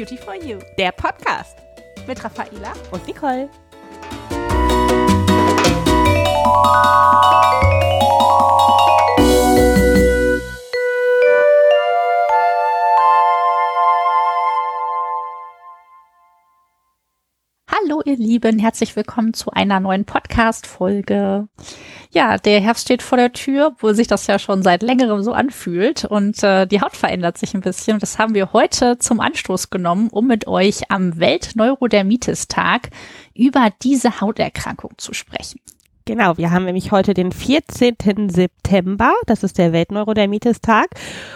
Beauty for You, der Podcast. Mit Raffaela und Nicole. Lieben, herzlich willkommen zu einer neuen Podcast-Folge. Ja, der Herbst steht vor der Tür, wo sich das ja schon seit längerem so anfühlt und äh, die Haut verändert sich ein bisschen. Das haben wir heute zum Anstoß genommen, um mit euch am Weltneurodermitis-Tag über diese Hauterkrankung zu sprechen. Genau, wir haben nämlich heute den 14. September, das ist der Weltneurodermitis-Tag.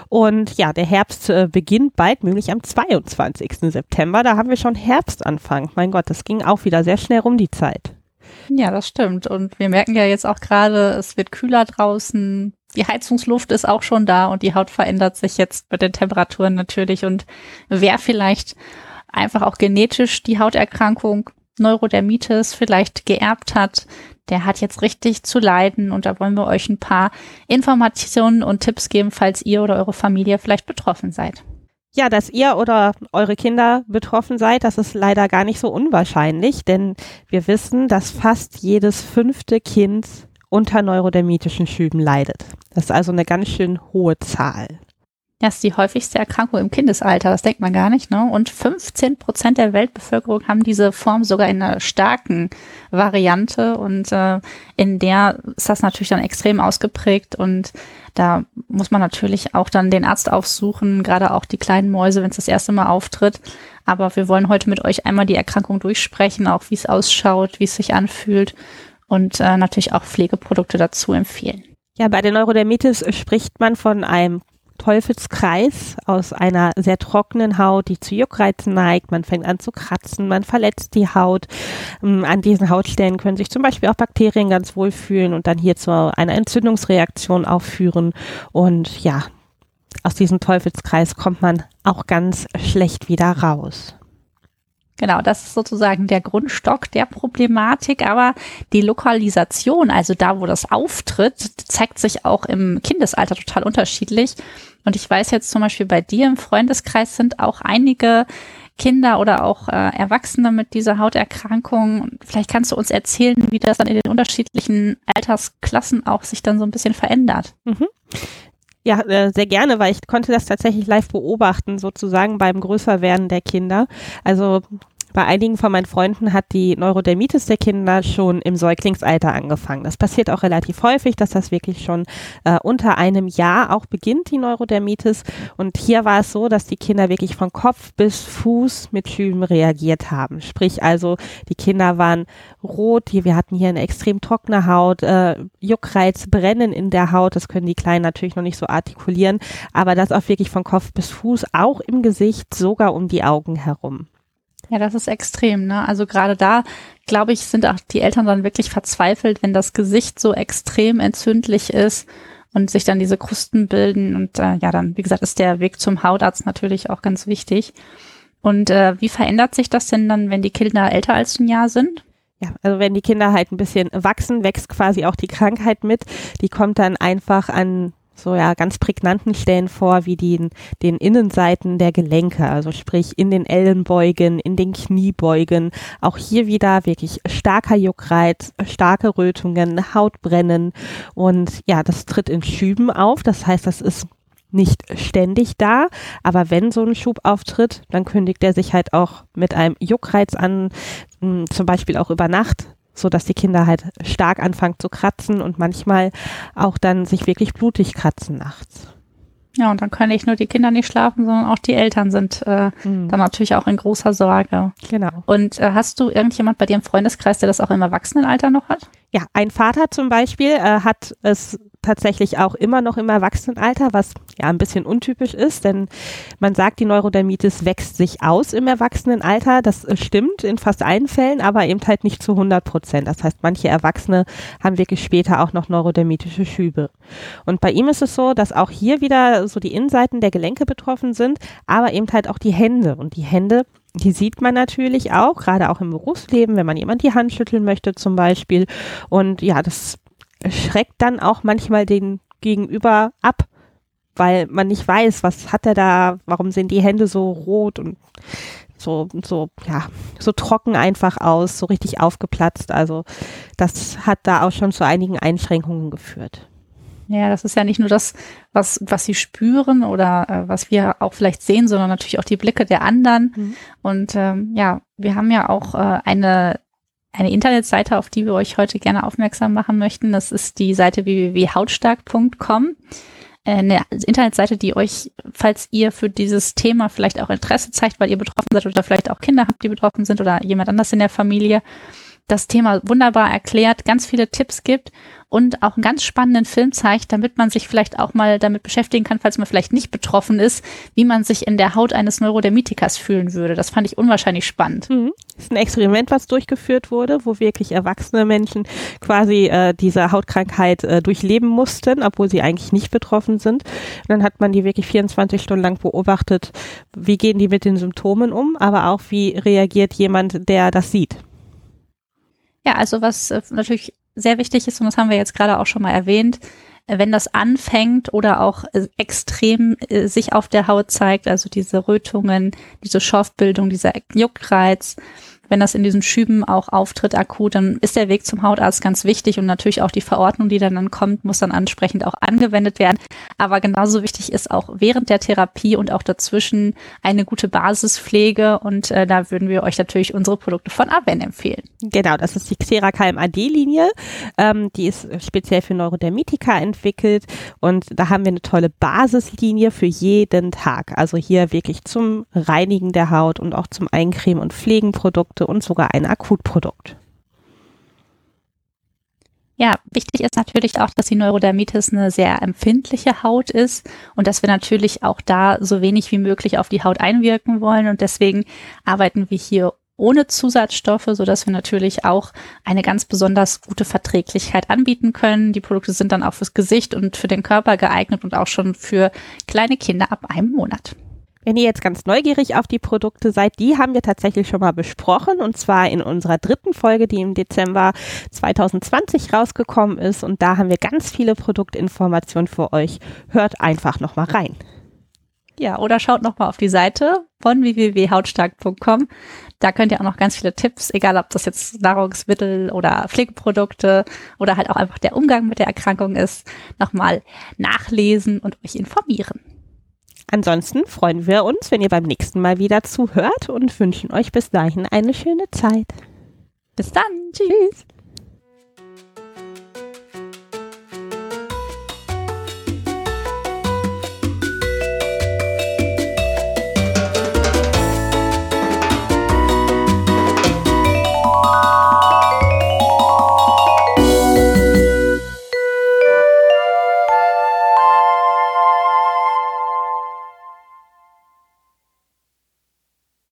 Und ja, der Herbst äh, beginnt bald, möglich am 22. September. Da haben wir schon Herbstanfang. Mein Gott, das ging auch wieder sehr schnell rum die Zeit. Ja, das stimmt. Und wir merken ja jetzt auch gerade, es wird kühler draußen. Die Heizungsluft ist auch schon da und die Haut verändert sich jetzt mit den Temperaturen natürlich. Und wer vielleicht einfach auch genetisch die Hauterkrankung Neurodermitis vielleicht geerbt hat, der hat jetzt richtig zu leiden und da wollen wir euch ein paar Informationen und Tipps geben, falls ihr oder eure Familie vielleicht betroffen seid. Ja, dass ihr oder eure Kinder betroffen seid, das ist leider gar nicht so unwahrscheinlich, denn wir wissen, dass fast jedes fünfte Kind unter neurodermitischen Schüben leidet. Das ist also eine ganz schön hohe Zahl. Das ist die häufigste Erkrankung im Kindesalter, das denkt man gar nicht. Ne? Und 15 Prozent der Weltbevölkerung haben diese Form sogar in einer starken Variante. Und äh, in der ist das natürlich dann extrem ausgeprägt. Und da muss man natürlich auch dann den Arzt aufsuchen, gerade auch die kleinen Mäuse, wenn es das erste Mal auftritt. Aber wir wollen heute mit euch einmal die Erkrankung durchsprechen, auch wie es ausschaut, wie es sich anfühlt und äh, natürlich auch Pflegeprodukte dazu empfehlen. Ja, bei der Neurodermitis spricht man von einem Teufelskreis aus einer sehr trockenen Haut, die zu Juckreizen neigt. Man fängt an zu kratzen, man verletzt die Haut. Ähm, an diesen Hautstellen können sich zum Beispiel auch Bakterien ganz wohl fühlen und dann hier zu einer Entzündungsreaktion aufführen. Und ja, aus diesem Teufelskreis kommt man auch ganz schlecht wieder raus. Genau, das ist sozusagen der Grundstock der Problematik, aber die Lokalisation, also da, wo das auftritt, zeigt sich auch im Kindesalter total unterschiedlich. Und ich weiß jetzt zum Beispiel bei dir im Freundeskreis sind auch einige Kinder oder auch äh, Erwachsene mit dieser Hauterkrankung. Vielleicht kannst du uns erzählen, wie das dann in den unterschiedlichen Altersklassen auch sich dann so ein bisschen verändert. Mhm. Ja, äh, sehr gerne, weil ich konnte das tatsächlich live beobachten, sozusagen beim Größerwerden der Kinder. Also bei einigen von meinen Freunden hat die Neurodermitis der Kinder schon im Säuglingsalter angefangen. Das passiert auch relativ häufig, dass das wirklich schon äh, unter einem Jahr auch beginnt, die Neurodermitis. Und hier war es so, dass die Kinder wirklich von Kopf bis Fuß mit Schüben reagiert haben. Sprich also, die Kinder waren rot, wir hatten hier eine extrem trockene Haut, äh, Juckreiz, Brennen in der Haut, das können die Kleinen natürlich noch nicht so artikulieren, aber das auch wirklich von Kopf bis Fuß, auch im Gesicht, sogar um die Augen herum. Ja, das ist extrem, ne? Also gerade da, glaube ich, sind auch die Eltern dann wirklich verzweifelt, wenn das Gesicht so extrem entzündlich ist und sich dann diese Krusten bilden. Und äh, ja, dann, wie gesagt, ist der Weg zum Hautarzt natürlich auch ganz wichtig. Und äh, wie verändert sich das denn dann, wenn die Kinder älter als ein Jahr sind? Ja, also wenn die Kinder halt ein bisschen wachsen, wächst quasi auch die Krankheit mit. Die kommt dann einfach an so ja ganz prägnanten Stellen vor, wie die, den Innenseiten der Gelenke, also sprich in den Ellenbeugen, in den Kniebeugen. Auch hier wieder wirklich starker Juckreiz, starke Rötungen, Hautbrennen und ja, das tritt in Schüben auf. Das heißt, das ist nicht ständig da, aber wenn so ein Schub auftritt, dann kündigt er sich halt auch mit einem Juckreiz an, zum Beispiel auch über Nacht so dass die Kinder halt stark anfangen zu kratzen und manchmal auch dann sich wirklich blutig kratzen nachts. Ja, und dann können nicht nur die Kinder nicht schlafen, sondern auch die Eltern sind äh, mhm. dann natürlich auch in großer Sorge. Genau. Und äh, hast du irgendjemand bei dir im Freundeskreis, der das auch im Erwachsenenalter noch hat? Ja, ein Vater zum Beispiel äh, hat es tatsächlich auch immer noch im Erwachsenenalter, was ja ein bisschen untypisch ist, denn man sagt, die Neurodermitis wächst sich aus im Erwachsenenalter. Das äh, stimmt in fast allen Fällen, aber eben halt nicht zu 100 Prozent. Das heißt, manche Erwachsene haben wirklich später auch noch neurodermitische Schübe. Und bei ihm ist es so, dass auch hier wieder so die Innenseiten der Gelenke betroffen sind, aber eben halt auch die Hände. Und die Hände die sieht man natürlich auch, gerade auch im Berufsleben, wenn man jemand die Hand schütteln möchte zum Beispiel. Und ja, das schreckt dann auch manchmal den Gegenüber ab, weil man nicht weiß, was hat er da, warum sind die Hände so rot und so, so, ja, so trocken einfach aus, so richtig aufgeplatzt. Also das hat da auch schon zu einigen Einschränkungen geführt. Ja, das ist ja nicht nur das, was, was sie spüren oder äh, was wir auch vielleicht sehen, sondern natürlich auch die Blicke der anderen. Mhm. Und ähm, ja, wir haben ja auch äh, eine, eine Internetseite, auf die wir euch heute gerne aufmerksam machen möchten. Das ist die Seite www.hautstark.com. Äh, eine Internetseite, die euch, falls ihr für dieses Thema vielleicht auch Interesse zeigt, weil ihr betroffen seid oder vielleicht auch Kinder habt, die betroffen sind oder jemand anders in der Familie, das Thema wunderbar erklärt, ganz viele Tipps gibt und auch einen ganz spannenden Film zeigt, damit man sich vielleicht auch mal damit beschäftigen kann, falls man vielleicht nicht betroffen ist, wie man sich in der Haut eines Neurodermitikers fühlen würde. Das fand ich unwahrscheinlich spannend. Mhm. Das ist ein Experiment, was durchgeführt wurde, wo wirklich erwachsene Menschen quasi äh, diese Hautkrankheit äh, durchleben mussten, obwohl sie eigentlich nicht betroffen sind. Und dann hat man die wirklich 24 Stunden lang beobachtet, wie gehen die mit den Symptomen um, aber auch wie reagiert jemand, der das sieht. Ja, also was äh, natürlich sehr wichtig ist, und das haben wir jetzt gerade auch schon mal erwähnt, äh, wenn das anfängt oder auch äh, extrem sich auf der Haut zeigt, also diese Rötungen, diese Schorfbildung, dieser Juckreiz, wenn das in diesen Schüben auch auftritt akut, dann ist der Weg zum Hautarzt ganz wichtig und natürlich auch die Verordnung, die dann, dann kommt, muss dann entsprechend auch angewendet werden. Aber genauso wichtig ist auch während der Therapie und auch dazwischen eine gute Basispflege und äh, da würden wir euch natürlich unsere Produkte von Aven empfehlen. Genau, das ist die Xera KMAD-Linie. Ähm, die ist speziell für Neurodermitika entwickelt und da haben wir eine tolle Basislinie für jeden Tag. Also hier wirklich zum Reinigen der Haut und auch zum Eincremen und Pflegenprodukt und sogar ein Akutprodukt. Ja, wichtig ist natürlich auch, dass die Neurodermitis eine sehr empfindliche Haut ist und dass wir natürlich auch da so wenig wie möglich auf die Haut einwirken wollen und deswegen arbeiten wir hier ohne Zusatzstoffe, so dass wir natürlich auch eine ganz besonders gute Verträglichkeit anbieten können. Die Produkte sind dann auch fürs Gesicht und für den Körper geeignet und auch schon für kleine Kinder ab einem Monat. Wenn ihr jetzt ganz neugierig auf die Produkte seid, die haben wir tatsächlich schon mal besprochen und zwar in unserer dritten Folge, die im Dezember 2020 rausgekommen ist und da haben wir ganz viele Produktinformationen für euch. Hört einfach noch mal rein. Ja, oder schaut noch mal auf die Seite von www.hautstark.com. Da könnt ihr auch noch ganz viele Tipps, egal ob das jetzt Nahrungsmittel oder Pflegeprodukte oder halt auch einfach der Umgang mit der Erkrankung ist, nochmal nachlesen und euch informieren. Ansonsten freuen wir uns, wenn ihr beim nächsten Mal wieder zuhört und wünschen euch bis dahin eine schöne Zeit. Bis dann. Tschüss.